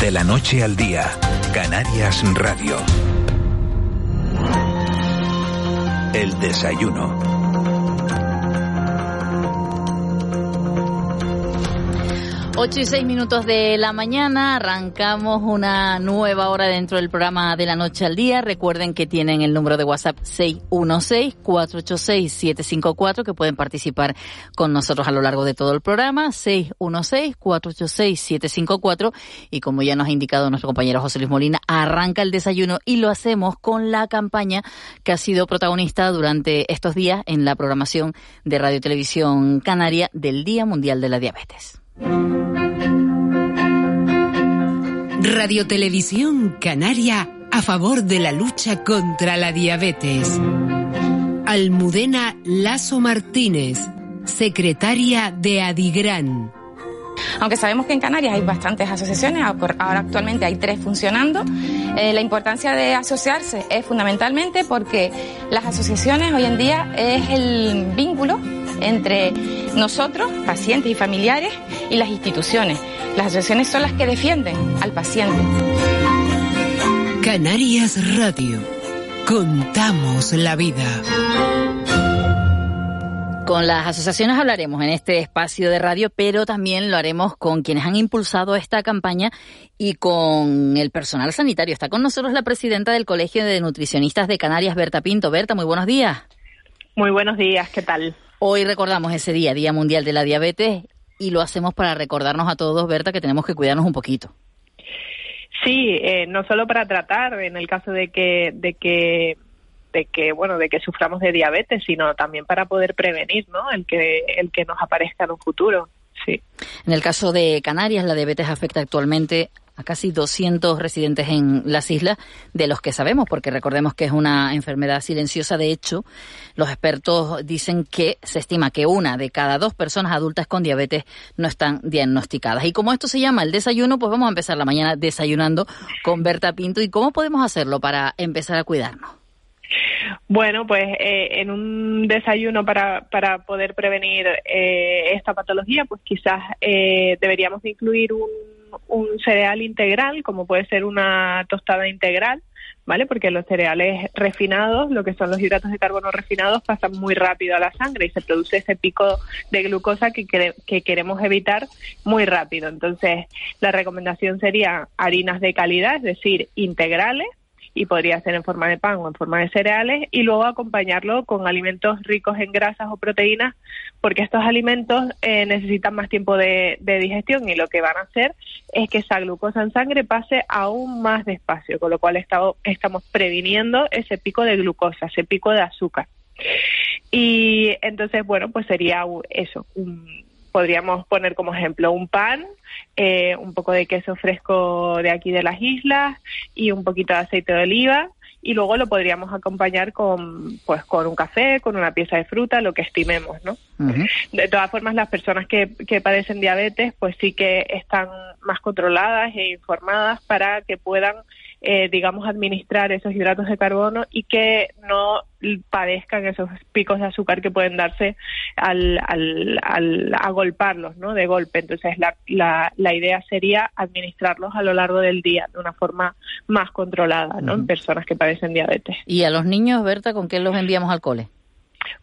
de la noche al día, Canarias Radio. El desayuno. 8 y 6 minutos de la mañana, arrancamos una nueva hora dentro del programa de la noche al día. Recuerden que tienen el número de WhatsApp 616-486-754 que pueden participar con nosotros a lo largo de todo el programa. 616-486-754 y como ya nos ha indicado nuestro compañero José Luis Molina, arranca el desayuno y lo hacemos con la campaña que ha sido protagonista durante estos días en la programación de Radio Televisión Canaria del Día Mundial de la Diabetes. Televisión Canaria a favor de la lucha contra la diabetes. Almudena Lazo Martínez, secretaria de Adigran. Aunque sabemos que en Canarias hay bastantes asociaciones, ahora actualmente hay tres funcionando, eh, la importancia de asociarse es fundamentalmente porque las asociaciones hoy en día es el vínculo entre nosotros, pacientes y familiares, y las instituciones. Las asociaciones son las que defienden al paciente. Canarias Radio. Contamos la vida. Con las asociaciones hablaremos en este espacio de radio, pero también lo haremos con quienes han impulsado esta campaña y con el personal sanitario. Está con nosotros la presidenta del Colegio de Nutricionistas de Canarias, Berta Pinto. Berta, muy buenos días. Muy buenos días, ¿qué tal? Hoy recordamos ese día, Día Mundial de la Diabetes, y lo hacemos para recordarnos a todos, Berta, que tenemos que cuidarnos un poquito. Sí, eh, no solo para tratar en el caso de que, de que de que bueno de que suframos de diabetes sino también para poder prevenir no el que el que nos aparezca en un futuro. Sí. En el caso de Canarias la diabetes afecta actualmente a casi 200 residentes en las islas, de los que sabemos, porque recordemos que es una enfermedad silenciosa. De hecho, los expertos dicen que se estima que una de cada dos personas adultas con diabetes no están diagnosticadas. Y como esto se llama el desayuno, pues vamos a empezar la mañana desayunando con Berta Pinto. ¿Y cómo podemos hacerlo para empezar a cuidarnos? Bueno, pues eh, en un desayuno para, para poder prevenir eh, esta patología, pues quizás eh, deberíamos incluir un un cereal integral, como puede ser una tostada integral, ¿vale? Porque los cereales refinados, lo que son los hidratos de carbono refinados, pasan muy rápido a la sangre y se produce ese pico de glucosa que, que queremos evitar muy rápido. Entonces, la recomendación sería harinas de calidad, es decir, integrales, y podría ser en forma de pan o en forma de cereales y luego acompañarlo con alimentos ricos en grasas o proteínas porque estos alimentos eh, necesitan más tiempo de, digestión y lo que van a hacer es que esa glucosa en sangre pase aún más despacio, con lo cual estamos previniendo ese pico de glucosa, ese pico de azúcar. Y entonces, bueno, pues sería eso, podríamos poner como ejemplo un pan eh, un poco de queso fresco de aquí de las islas y un poquito de aceite de oliva y luego lo podríamos acompañar con pues con un café, con una pieza de fruta, lo que estimemos, ¿no? De todas formas, las personas que, que padecen diabetes, pues sí que están más controladas e informadas para que puedan eh, digamos, administrar esos hidratos de carbono y que no padezcan esos picos de azúcar que pueden darse al, al, al agolparlos, ¿no? De golpe. Entonces, la, la, la, idea sería administrarlos a lo largo del día de una forma más controlada, ¿no? En personas que padecen diabetes. ¿Y a los niños, Berta, con qué los enviamos al cole?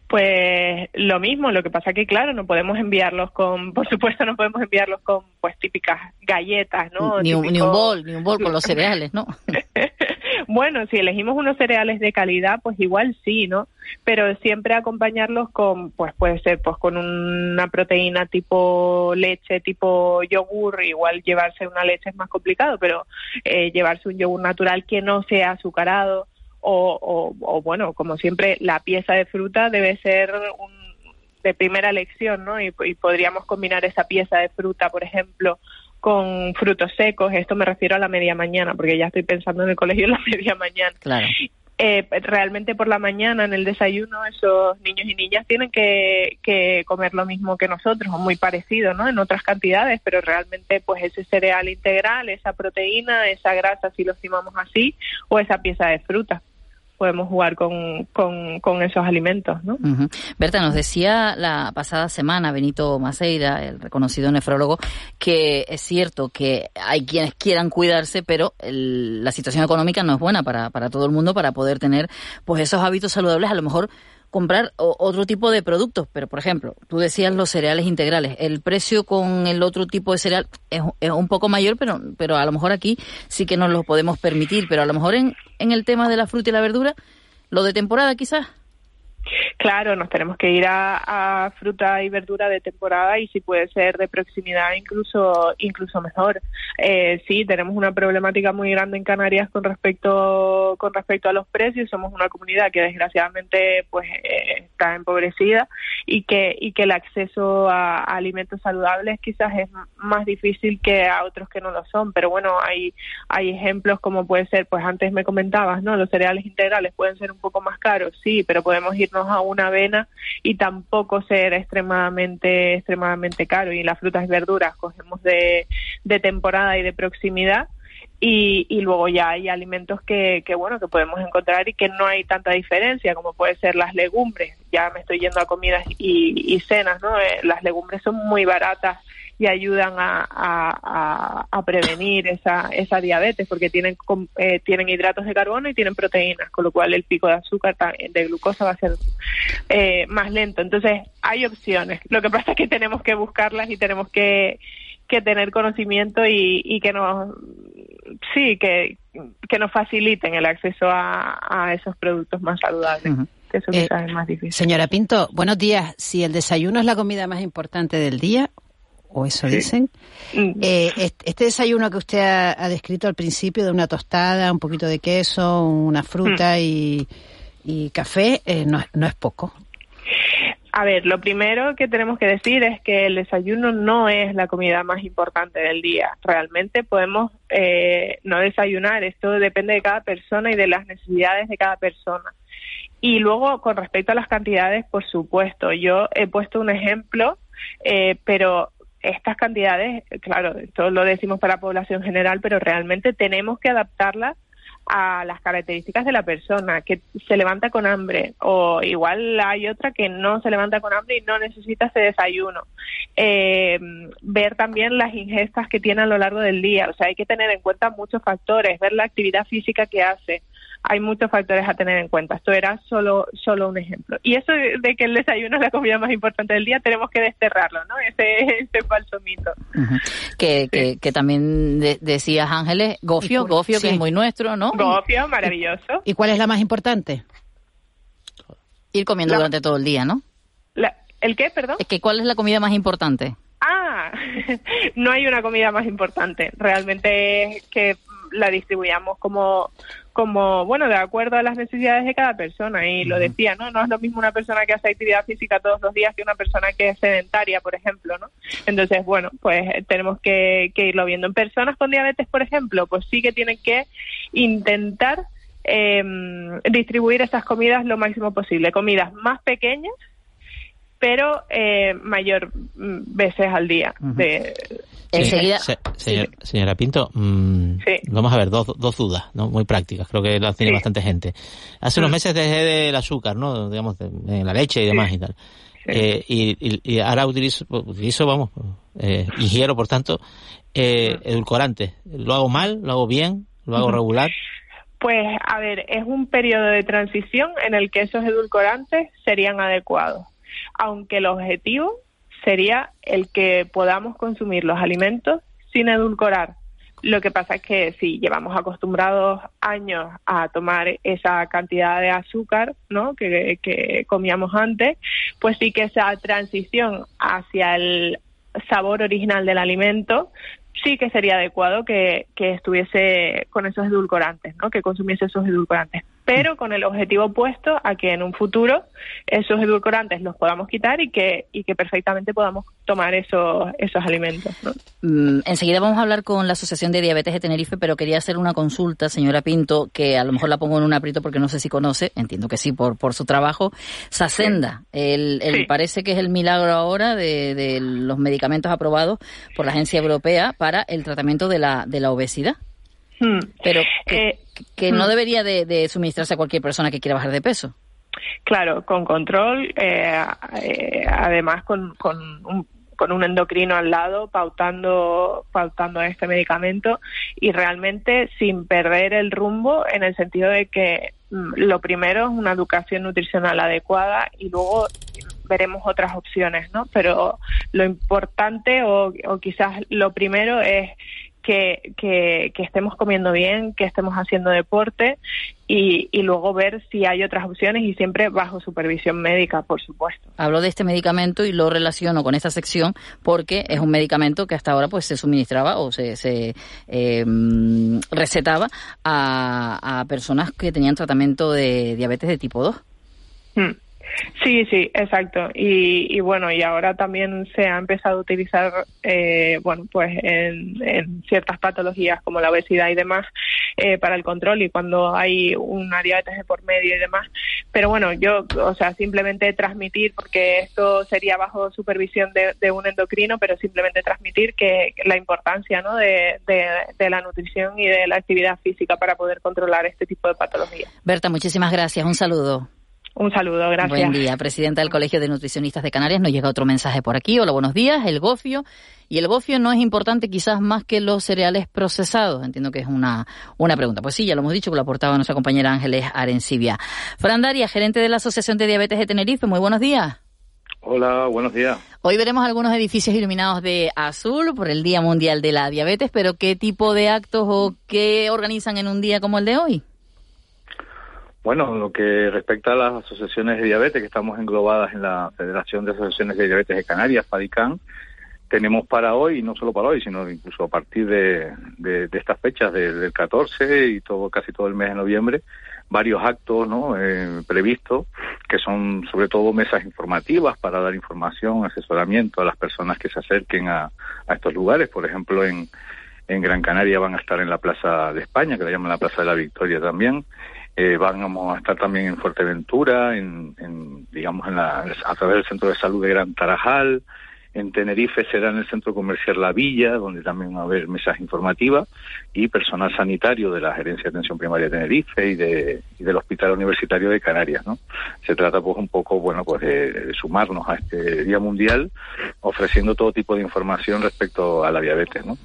Pues lo mismo, lo que pasa que claro, no podemos enviarlos con, por supuesto no podemos enviarlos con pues típicas galletas, ¿no? Ni, un, ni un bol, ni un bol con los cereales, ¿no? bueno, si elegimos unos cereales de calidad, pues igual sí, ¿no? Pero siempre acompañarlos con, pues puede ser pues con una proteína tipo leche, tipo yogur, igual llevarse una leche es más complicado, pero eh, llevarse un yogur natural que no sea azucarado, o, bueno, como siempre, la pieza de fruta debe ser de primera elección, ¿no? Y, podríamos combinar esa pieza de fruta, por ejemplo, con frutos secos. Esto me refiero a la media mañana, porque ya estoy pensando en el colegio en la media mañana. Claro. Eh, realmente por la mañana en el desayuno esos niños y niñas tienen que, que, comer lo mismo que nosotros o muy parecido, ¿no? En otras cantidades, pero realmente pues ese cereal integral, esa proteína, esa grasa, si lo estimamos así, o esa pieza de fruta podemos jugar con, con, esos alimentos. ¿no? Berta, nos decía la pasada semana Benito Maceira, el reconocido nefrólogo, que es cierto que hay quienes quieran cuidarse, pero la situación económica no es buena para, para todo el mundo para poder tener pues esos hábitos saludables, a lo mejor comprar otro tipo de productos, pero por ejemplo, tú decías los cereales integrales, el precio con el otro tipo de cereal es, es, un poco mayor, pero, pero a lo mejor aquí sí que nos lo podemos permitir, pero a lo mejor en, en el tema de la fruta y la verdura, lo de temporada quizás. Claro, nos tenemos que ir a, fruta y verdura de temporada y si puede ser de proximidad incluso incluso mejor. Eh, sí, tenemos una problemática muy grande en Canarias con respecto con respecto a los precios. Somos una comunidad que desgraciadamente pues eh, está empobrecida y que y que el acceso a, alimentos saludables quizás es más difícil que a otros que no lo son. Pero bueno, hay hay ejemplos como puede ser, pues antes me comentabas, no, los cereales integrales pueden ser un poco más caros, sí, pero podemos ir a una avena y tampoco ser extremadamente extremadamente caro. Y las frutas y verduras cogemos de, de temporada y de proximidad y, y, luego ya hay alimentos que, que, bueno que podemos encontrar y que no hay tanta diferencia como puede ser las legumbres. Ya me estoy yendo a comidas y, y cenas no eh, las legumbres son muy baratas y ayudan a, a, prevenir esa, esa diabetes porque tienen, eh, tienen hidratos de carbono y tienen proteínas, con lo cual el pico de azúcar, de glucosa va a ser eh, más lento. Entonces, hay opciones. Lo que pasa es que tenemos que buscarlas y tenemos que, que tener conocimiento y, y que nos sí que, que nos faciliten el acceso a, a esos productos más saludables. Que eso eh, es más difícil. Señora Pinto, buenos días. Si el desayuno es la comida más importante del día, o eso dicen. Mm. Eh, este desayuno que usted ha, descrito al principio de una tostada, un poquito de queso, una fruta mm. y, café, eh, no, no es poco. A ver, lo primero que tenemos que decir es que el desayuno no es la comida más importante del día. Realmente podemos eh, no desayunar. Esto depende de cada persona y de las necesidades de cada persona. Y luego, con respecto a las cantidades, por supuesto, yo he puesto un ejemplo, eh, pero estas cantidades, claro, esto lo decimos para la población general, pero realmente tenemos que adaptarlas a las características de la persona, que se levanta con hambre, o igual hay otra que no se levanta con hambre y no necesita ese desayuno. Eh, ver también las ingestas que tiene a lo largo del día, o sea, hay que tener en cuenta muchos factores, ver la actividad física que hace, hay muchos factores a tener en cuenta. Esto era solo, solo un ejemplo. Y eso de, que el desayuno es la comida más importante del día, tenemos que desterrarlo, ¿no? Ese, ese falso mito. que, que, también decías, Ángeles, gofio, gofio que es muy nuestro, ¿no? Gofio, maravilloso. ¿Y cuál es la más importante? Ir comiendo durante todo el día, ¿no? ¿El qué, perdón? Es que ¿cuál es la comida más importante? Ah, no hay una comida más importante. Realmente es que la distribuyamos como como, bueno, de acuerdo a las necesidades de cada persona. Y lo decía, ¿no? No es lo mismo una persona que hace actividad física todos los días que una persona que es sedentaria, por ejemplo, ¿no? Entonces, bueno, pues tenemos que, irlo viendo. En personas con diabetes, por ejemplo, pues sí que tienen que intentar em, distribuir esas comidas lo máximo posible. Comidas más pequeñas, pero eh, mayor mm, veces al día. de, Enseguida. señora Pinto, mm, vamos a ver, dos, dos dudas, ¿no? Muy prácticas, creo que las tiene bastante gente. Hace unos mm. meses dejé del azúcar, ¿no? Digamos, de, la leche y demás y tal. Eh, y, ahora utilizo, utilizo vamos, eh, ingiero, por tanto, eh, mm. edulcorante. ¿Lo hago mal? ¿Lo hago bien? ¿Lo hago regular? Pues, a ver, es un periodo de transición en el que esos edulcorantes serían adecuados. Aunque el objetivo sería el que podamos consumir los alimentos sin edulcorar. Lo que pasa es que si llevamos acostumbrados años a tomar esa cantidad de azúcar ¿no? que, comíamos antes, pues sí que esa transición hacia el sabor original del alimento sí que sería adecuado que, que estuviese con esos edulcorantes, ¿no? que consumiese esos edulcorantes pero con el objetivo opuesto a que en un futuro esos edulcorantes los podamos quitar y que, y que perfectamente podamos tomar esos, esos alimentos. Mm, enseguida vamos a hablar con la Asociación de Diabetes de Tenerife, pero quería hacer una consulta, señora Pinto, que a lo mejor la pongo en un aprieto porque no sé si conoce, entiendo que sí, por, por su trabajo. Sacenda, el, el parece que es el milagro ahora de, de los medicamentos aprobados por la Agencia Europea para el tratamiento de la, de la obesidad. Hmm. Pero que, eh, no hmm. debería de, suministrarse a cualquier persona que quiera bajar de peso. Claro, con control, eh, eh, además con, con un, con un endocrino al lado pautando pautando este medicamento y realmente sin perder el rumbo en el sentido de que mm, lo primero es una educación nutricional adecuada y luego veremos otras opciones, ¿no? Pero lo importante o, o quizás lo primero es que, que, estemos comiendo bien, que estemos haciendo deporte y, y, luego ver si hay otras opciones y siempre bajo supervisión médica, por supuesto. Hablo de este medicamento y lo relaciono con esta sección porque es un medicamento que hasta ahora pues se suministraba o se, se em, recetaba a, a personas que tenían tratamiento de diabetes de tipo 2. Sí, sí, exacto. Y, y, bueno, y ahora también se ha empezado a utilizar, eh, bueno, pues en, ciertas patologías como la obesidad y demás eh, para el control y cuando hay una diabetes de por medio y demás. Pero bueno, yo, o sea, simplemente transmitir, porque esto sería bajo supervisión de, de un endocrino, pero simplemente transmitir que, la importancia, ¿no? De, de, de la nutrición y de la actividad física para poder controlar este tipo de patologías. Berta, muchísimas gracias. Un saludo. Un saludo, gracias. Buen día, presidenta del Colegio de Nutricionistas de Canarias. Nos llega otro mensaje por aquí. Hola, buenos días. El gofio. Y el gofio no es importante quizás más que los cereales procesados. Entiendo que es una, una pregunta. Pues sí, ya lo hemos dicho que lo aportaba nuestra compañera Ángeles Arencibia. Fran Daria, gerente de la Asociación de Diabetes de Tenerife. Muy buenos días. Hola, buenos días. Hoy veremos algunos edificios iluminados de azul por el Día Mundial de la Diabetes, pero ¿qué tipo de actos o qué organizan en un día como el de hoy? Bueno, lo que respecta a las asociaciones de diabetes, que estamos englobadas en la Federación de Asociaciones de Diabetes de Canarias, FADICAN, tenemos para hoy, y no solo para hoy, sino incluso a partir de, estas fechas, del 14 y todo casi todo el mes de noviembre, varios actos ¿no? Eh, previstos, que son sobre todo mesas informativas para dar información, asesoramiento a las personas que se acerquen a, a estos lugares. Por ejemplo, en, en Gran Canaria van a estar en la Plaza de España, que la llaman la Plaza de la Victoria también, eh, vamos a estar también en Fuerteventura, en, digamos, en la, a través del Centro de Salud de Gran Tarajal, en Tenerife será en el Centro Comercial La Villa, donde también va a haber mesas informativas y personal sanitario de la Gerencia de Atención Primaria de Tenerife y, de, y del Hospital Universitario de Canarias. ¿no? Se trata pues un poco bueno pues de, sumarnos a este Día Mundial ofreciendo todo tipo de información respecto a la diabetes. ¿no?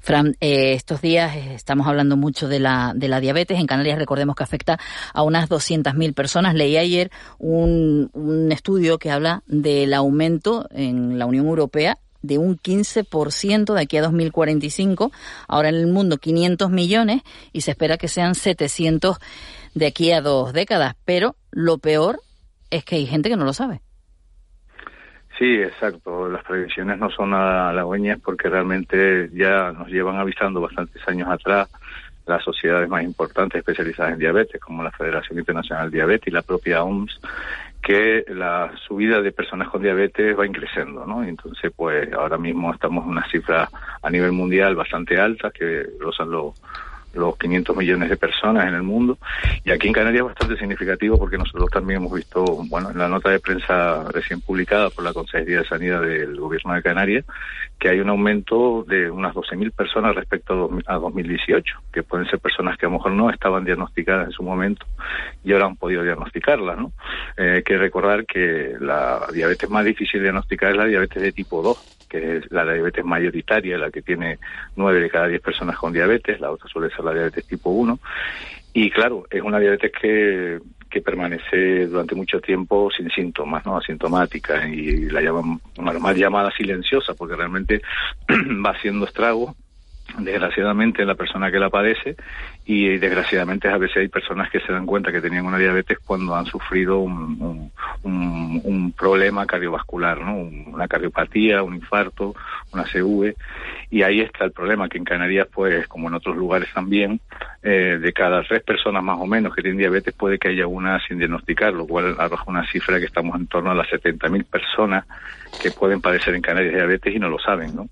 Fran, eh, estos días estamos hablando mucho de la, de la diabetes. En Canarias recordemos que afecta a unas 200.000 personas. Leí ayer un, un estudio que habla del aumento en la Europea de un 15% de aquí a 2045. Ahora en el mundo 500 millones y se espera que sean 700 de aquí a dos décadas. Pero lo peor es que hay gente que no lo sabe. Sí, exacto. Las previsiones no son halagüeñas porque realmente ya nos llevan avisando bastantes años atrás las sociedades más importantes especializadas en diabetes, como la Federación Internacional de Diabetes y la propia OMS, que la subida de personas con diabetes va increciendo, ¿no? Entonces, pues ahora mismo estamos en una cifra a nivel mundial bastante alta, que rozan los los 500 millones de personas en el mundo. Y aquí en Canarias es bastante significativo porque nosotros también hemos visto, bueno, en la nota de prensa recién publicada por la Consejería de Sanidad del Gobierno de Canarias, que hay un aumento de unas 12.000 personas respecto a, 2018, que pueden ser personas que a lo mejor no estaban diagnosticadas en su momento y ahora han podido diagnosticarlas, ¿no? Eh, hay que recordar que la diabetes más difícil de diagnosticar es la diabetes de tipo 2 que es la diabetes mayoritaria, la que tiene nueve de cada diez personas con diabetes, la otra suele ser la diabetes tipo 1. Y claro, es una diabetes que, que permanece durante mucho tiempo sin síntomas, ¿no? Asintomática y la llaman, más llamada silenciosa porque realmente va haciendo estragos desgraciadamente la persona que la padece y desgraciadamente a veces hay personas que se dan cuenta que tenían una diabetes cuando han sufrido un, un, problema cardiovascular, ¿no? una cardiopatía, un infarto, una CV y ahí está el problema que en Canarias pues como en otros lugares también eh, de cada tres personas más o menos que tienen diabetes puede que haya una sin diagnosticar, lo cual arroja una cifra que estamos en torno a las 70.000 personas que pueden padecer en Canarias diabetes y no lo saben, ¿no?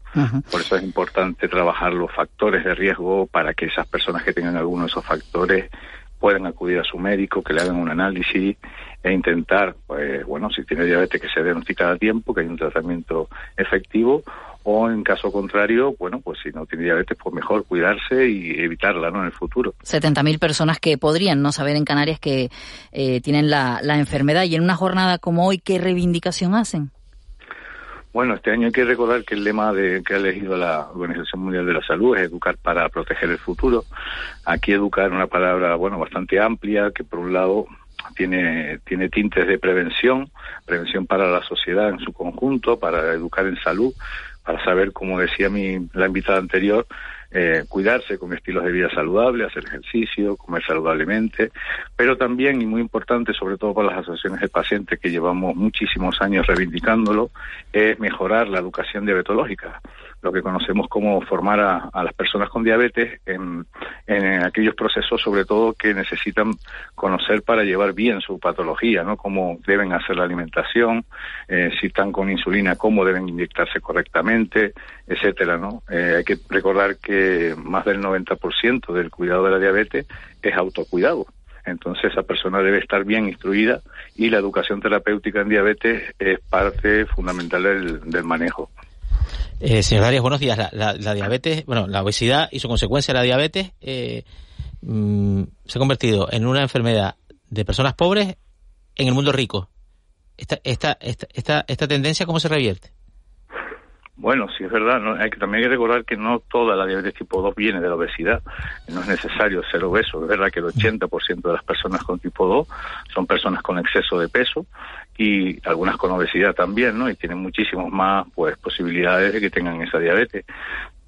Por eso es importante trabajar los factores de riesgo para que esas personas que tengan alguno de esos factores puedan acudir a su médico, que le hagan un análisis e intentar, pues bueno, si tiene diabetes que se diagnostique a tiempo, que hay un tratamiento efectivo, o en caso contrario, bueno, pues si no tiene diabetes, pues mejor cuidarse y evitarla, ¿no? En el futuro. 70.000 personas que podrían no saber en Canarias que eh, tienen la, la enfermedad y en una jornada como hoy, ¿qué reivindicación hacen? Bueno, este año hay que recordar que el lema de, que ha elegido la Organización Mundial de la Salud es educar para proteger el futuro. Aquí educar es una palabra, bueno, bastante amplia, que por un lado tiene, tiene tintes de prevención, prevención para la sociedad en su conjunto, para educar en salud, para saber, como decía mi, la invitada anterior, eh, cuidarse con estilos de vida saludables, hacer ejercicio, comer saludablemente, pero también, y muy importante, sobre todo para las asociaciones de pacientes que llevamos muchísimos años reivindicándolo, es mejorar la educación diabetológica lo que conocemos como formar a, las personas con diabetes en, en, aquellos procesos, sobre todo, que necesitan conocer para llevar bien su patología, ¿no? Cómo deben hacer la alimentación, eh, si están con insulina, cómo deben inyectarse correctamente, etcétera, ¿no? Eh, hay que recordar que más del 90% del cuidado de la diabetes es autocuidado. Entonces esa persona debe estar bien instruida y la educación terapéutica en diabetes es parte fundamental del manejo. Eh, señor Arias, buenos días. La, diabetes, bueno, la obesidad y su consecuencia, la diabetes, eh, mm, se ha convertido en una enfermedad de personas pobres en el mundo rico. Esta, esta, esta, esta, tendencia, ¿cómo se revierte? Bueno, sí es verdad, ¿no? hay que, también hay que recordar que no toda la diabetes tipo 2 viene de la obesidad, no es necesario ser obeso, es verdad que el 80% de las personas con tipo 2 son personas con exceso de peso y algunas con obesidad también, ¿no? Y tienen muchísimos más pues posibilidades de que tengan esa diabetes.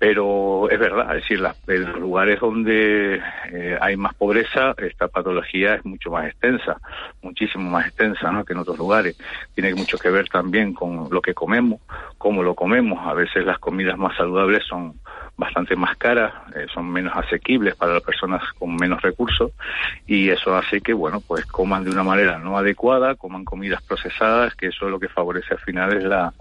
Pero es verdad, es decir, en los lugares donde eh, hay más pobreza, esta patología es mucho más extensa, muchísimo más extensa ¿no? que en otros lugares. Tiene mucho que ver también con lo que comemos, cómo lo comemos. A veces las comidas más saludables son bastante más caras, eh, son menos asequibles para las personas con menos recursos y eso hace que, bueno, pues coman de una manera no adecuada, coman comidas procesadas, que eso es lo que favorece al final es la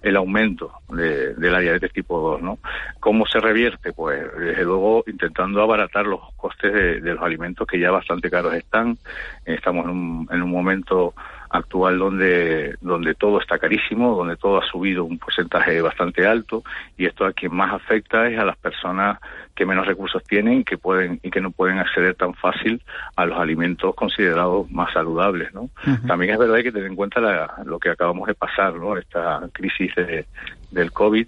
el aumento de, la diabetes tipo 2, ¿no? ¿Cómo se revierte? Pues desde luego intentando abaratar los costes de, de los alimentos que ya bastante caros están. Estamos en un, en un momento actual donde, donde todo está carísimo, donde todo ha subido un porcentaje bastante alto y esto a quien más afecta es a las personas que menos recursos tienen que pueden y que no pueden acceder tan fácil a los alimentos considerados más saludables, ¿no? También es verdad que hay que tener en cuenta lo que acabamos de pasar, ¿no? Esta crisis del COVID,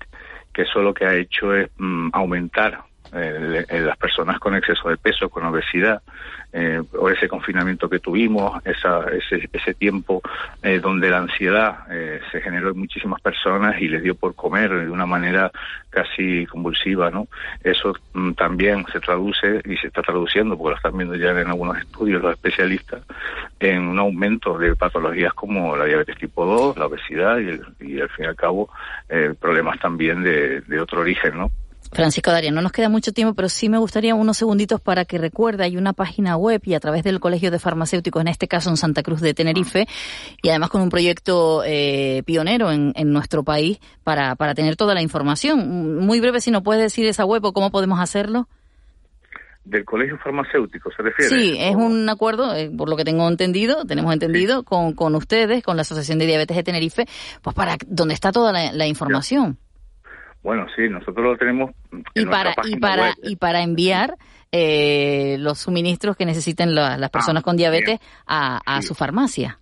que eso lo que ha hecho es mm, aumentar eh, las personas con exceso de peso, con obesidad, eh, o ese confinamiento que tuvimos, esa, ese, ese tiempo eh, donde la ansiedad eh, se generó en muchísimas personas y les dio por comer de una manera casi convulsiva, ¿no? Eso mm, también se traduce y se está traduciendo, porque lo están viendo ya en algunos estudios los especialistas, en un aumento de patologías como la diabetes tipo 2, la obesidad y, y al fin y al cabo problemas también de, de otro origen, ¿no? Francisco Daria, no nos queda mucho tiempo, pero sí me gustaría unos segunditos para que recuerde, hay una página web y a través del Colegio de Farmacéuticos, en este caso en Santa Cruz de Tenerife, y además con un proyecto eh, pionero en, nuestro país para, para tener toda la información. Muy breve, si no puedes decir esa web o cómo podemos hacerlo del colegio farmacéutico, ¿se refiere? Sí, es un acuerdo, eh, por lo que tengo entendido, tenemos entendido, con, con ustedes, con la Asociación de Diabetes de Tenerife, pues para donde está toda la, información. Bueno, sí, nosotros lo tenemos. y para y para y para enviar eh, los suministros que necesiten las personas ah, con diabetes a, a su farmacia.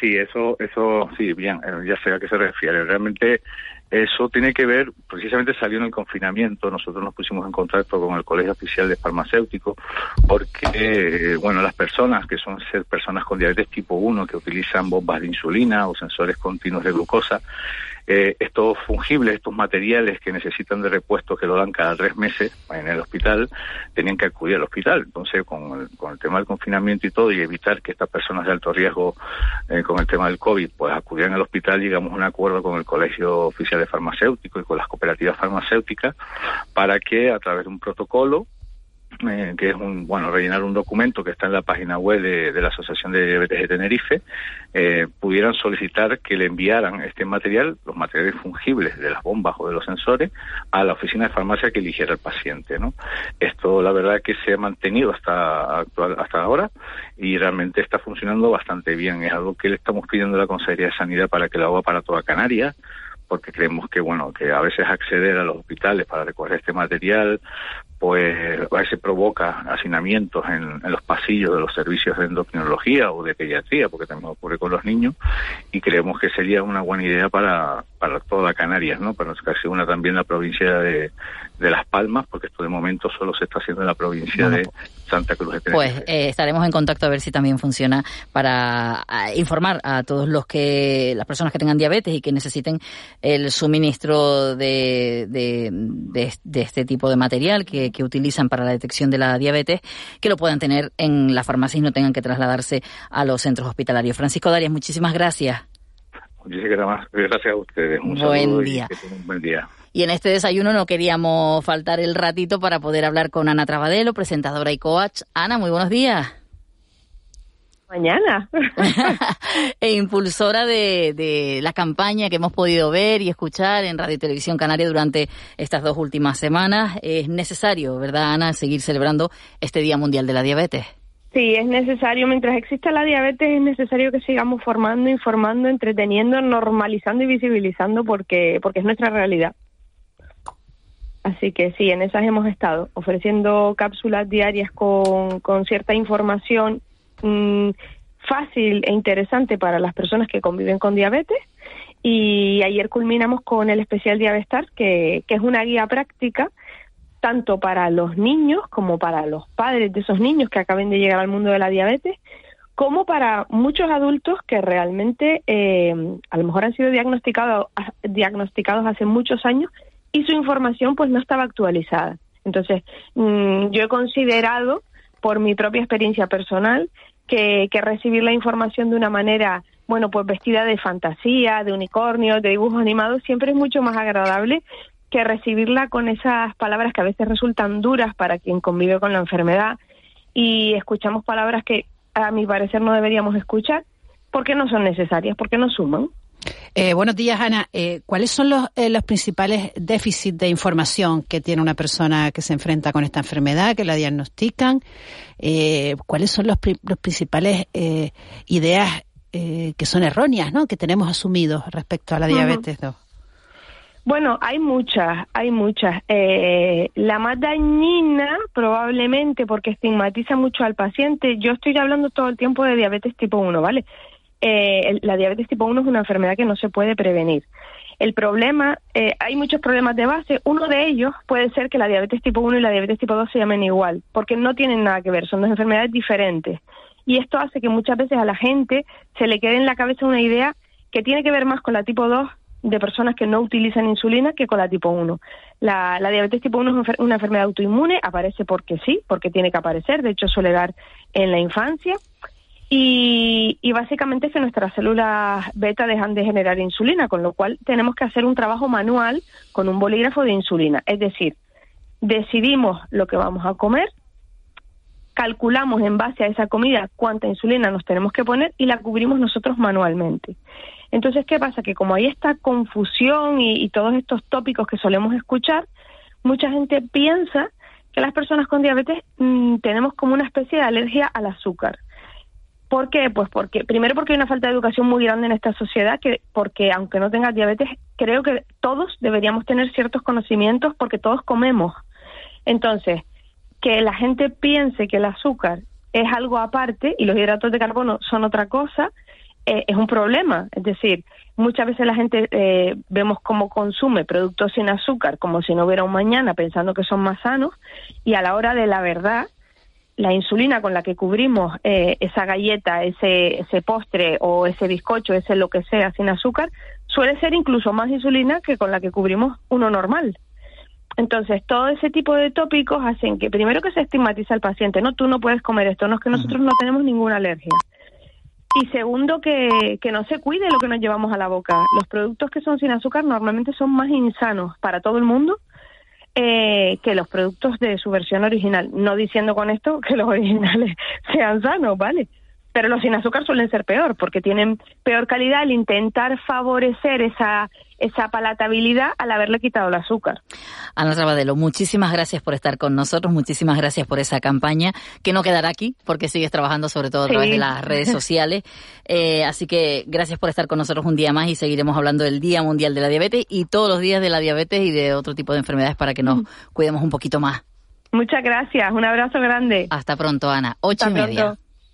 Sí, eso, eso, sí, bien, eh, ya sé a qué se refiere. Realmente eso tiene que ver, precisamente salió en el confinamiento, nosotros nos pusimos en contacto con el Colegio Oficial de Farmacéuticos, porque, eh, bueno, las personas que son ser personas con diabetes tipo 1, que utilizan bombas de insulina o sensores continuos de glucosa, eh, estos fungibles, estos materiales que necesitan de repuesto que lo dan cada tres meses en el hospital, tenían que acudir al hospital. Entonces, con el, con el tema del confinamiento y todo, y evitar que estas personas de alto riesgo eh, con el tema del COVID, pues acudieran al hospital, llegamos a un acuerdo con el Colegio Oficial de Farmacéuticos y con las cooperativas farmacéuticas para que a través de un protocolo eh, que es un bueno rellenar un documento que está en la página web de, la Asociación de Diabetes de Tenerife, eh, pudieran solicitar que le enviaran este material, los materiales fungibles de las bombas o de los sensores, a la oficina de farmacia que eligiera el paciente. ¿no? Esto, la verdad, que se ha mantenido hasta actual, hasta ahora y realmente está funcionando bastante bien. Es algo que le estamos pidiendo a la Consejería de Sanidad para que lo haga para toda Canarias porque creemos que bueno que a veces acceder a los hospitales para recoger este material pues a veces provoca hacinamientos en, los pasillos de los servicios de endocrinología o de pediatría, porque también ocurre con los niños, y creemos que sería una buena idea para, para toda Canarias, ¿no? Para casi una también la provincia de, de Las Palmas, porque esto de momento solo se está haciendo en la provincia de Santa Cruz de Tenerife. Pues eh, estaremos en contacto a ver si también funciona para informar a todos los que las personas que tengan diabetes y que necesiten el suministro de, de, de, este tipo de material que, que, utilizan para la detección de la diabetes, que lo puedan tener en la farmacia y no tengan que trasladarse a los centros hospitalarios. Francisco Darias, muchísimas gracias. Muchísimas gracias a ustedes. Un buen día. Y un buen día. Y en este desayuno no queríamos faltar el ratito para poder hablar con Ana Trabadelo, presentadora y coach. Ana, muy buenos días. Mañana. e impulsora de, de, la campaña que hemos podido ver y escuchar en Radio y Televisión Canaria durante estas dos últimas semanas. Es necesario, ¿verdad, Ana, seguir celebrando este Día Mundial de la Diabetes? Sí, es necesario, mientras exista la diabetes, es necesario que sigamos formando, informando, entreteniendo, normalizando y visibilizando porque, porque es nuestra realidad. Así que sí, en esas hemos estado, ofreciendo cápsulas diarias con, con cierta información mm, fácil e interesante para las personas que conviven con diabetes. Y ayer culminamos con el especial Diabestar, que, que es una guía práctica tanto para los niños como para los padres de esos niños que acaben de llegar al mundo de la diabetes, como para muchos adultos que realmente eh, a lo mejor han sido diagnosticados, diagnosticados hace muchos años y su información pues no estaba actualizada. Entonces, mm, yo he considerado, por mi propia experiencia personal, que, que recibir la información de una manera, bueno, pues vestida de fantasía, de unicornio, de dibujos animados, siempre es mucho más agradable que recibirla con esas palabras que a veces resultan duras para quien convive con la enfermedad y escuchamos palabras que a mi parecer no deberíamos escuchar porque no son necesarias, porque no suman. Eh, buenos días, Ana. Eh, ¿Cuáles son los, eh, los principales déficits de información que tiene una persona que se enfrenta con esta enfermedad, que la diagnostican? ¿Cuáles son los, los principales ideas que son erróneas, ¿no? que tenemos asumidos respecto a la diabetes 2? Bueno, hay muchas, hay muchas. Eh, la más dañina, probablemente, porque estigmatiza mucho al paciente, yo estoy hablando todo el tiempo de diabetes tipo 1, ¿vale? Eh, la diabetes tipo 1 es una enfermedad que no se puede prevenir. El problema, eh, hay muchos problemas de base. Uno de ellos puede ser que la diabetes tipo 1 y la diabetes tipo 2 se llamen igual, porque no tienen nada que ver, son dos enfermedades diferentes. Y esto hace que muchas veces a la gente se le quede en la cabeza una idea que tiene que ver más con la tipo 2 de personas que no utilizan insulina que con la tipo 1. La, diabetes tipo 1 es una enfermedad autoinmune, aparece porque sí, porque tiene que aparecer, de hecho suele dar en la infancia. Y básicamente es que nuestras células beta dejan de generar insulina, con lo cual tenemos que hacer un trabajo manual con un bolígrafo de insulina. Es decir, decidimos lo que vamos a comer, calculamos en base a esa comida cuánta insulina nos tenemos que poner y la cubrimos nosotros manualmente. Entonces, ¿qué pasa? Que como hay esta confusión y, todos estos tópicos que solemos escuchar, mucha gente piensa que las personas con diabetes mm, tenemos como una especie de alergia al azúcar. ¿Por qué? Pues porque, primero porque hay una falta de educación muy grande en esta sociedad, que porque aunque no tengas diabetes, creo que todos deberíamos tener ciertos conocimientos porque todos comemos. Entonces, que la gente piense que el azúcar es algo aparte y los hidratos de carbono son otra cosa, eh, es un problema. Es decir, muchas veces la gente eh, vemos cómo consume productos sin azúcar como si no hubiera un mañana pensando que son más sanos y a la hora de la verdad la insulina con la que cubrimos eh, esa galleta, ese, ese postre o ese bizcocho, ese lo que sea sin azúcar, suele ser incluso más insulina que con la que cubrimos uno normal. Entonces, todo ese tipo de tópicos hacen que, primero que se estigmatiza al paciente, no, tú no puedes comer esto, no es que nosotros no tenemos ninguna alergia. Y segundo, que, que no se cuide lo que nos llevamos a la boca. Los productos que son sin azúcar normalmente son más insanos para todo el mundo eh, que los productos de su versión original. No diciendo con esto que los originales sean sanos, ¿vale? Pero los sin azúcar suelen ser peor porque tienen peor calidad al intentar favorecer esa esa palatabilidad al haberle quitado el azúcar. Ana Rabadelo, muchísimas gracias por estar con nosotros, muchísimas gracias por esa campaña que no quedará aquí porque sigues trabajando sobre todo a través de las redes sociales. Eh, así que gracias por estar con nosotros un día más y seguiremos hablando del Día Mundial de la Diabetes y todos los días de la diabetes y de otro tipo de enfermedades para que nos cuidemos un poquito más. Muchas gracias, un abrazo grande. Hasta pronto, Ana. Ocho y media.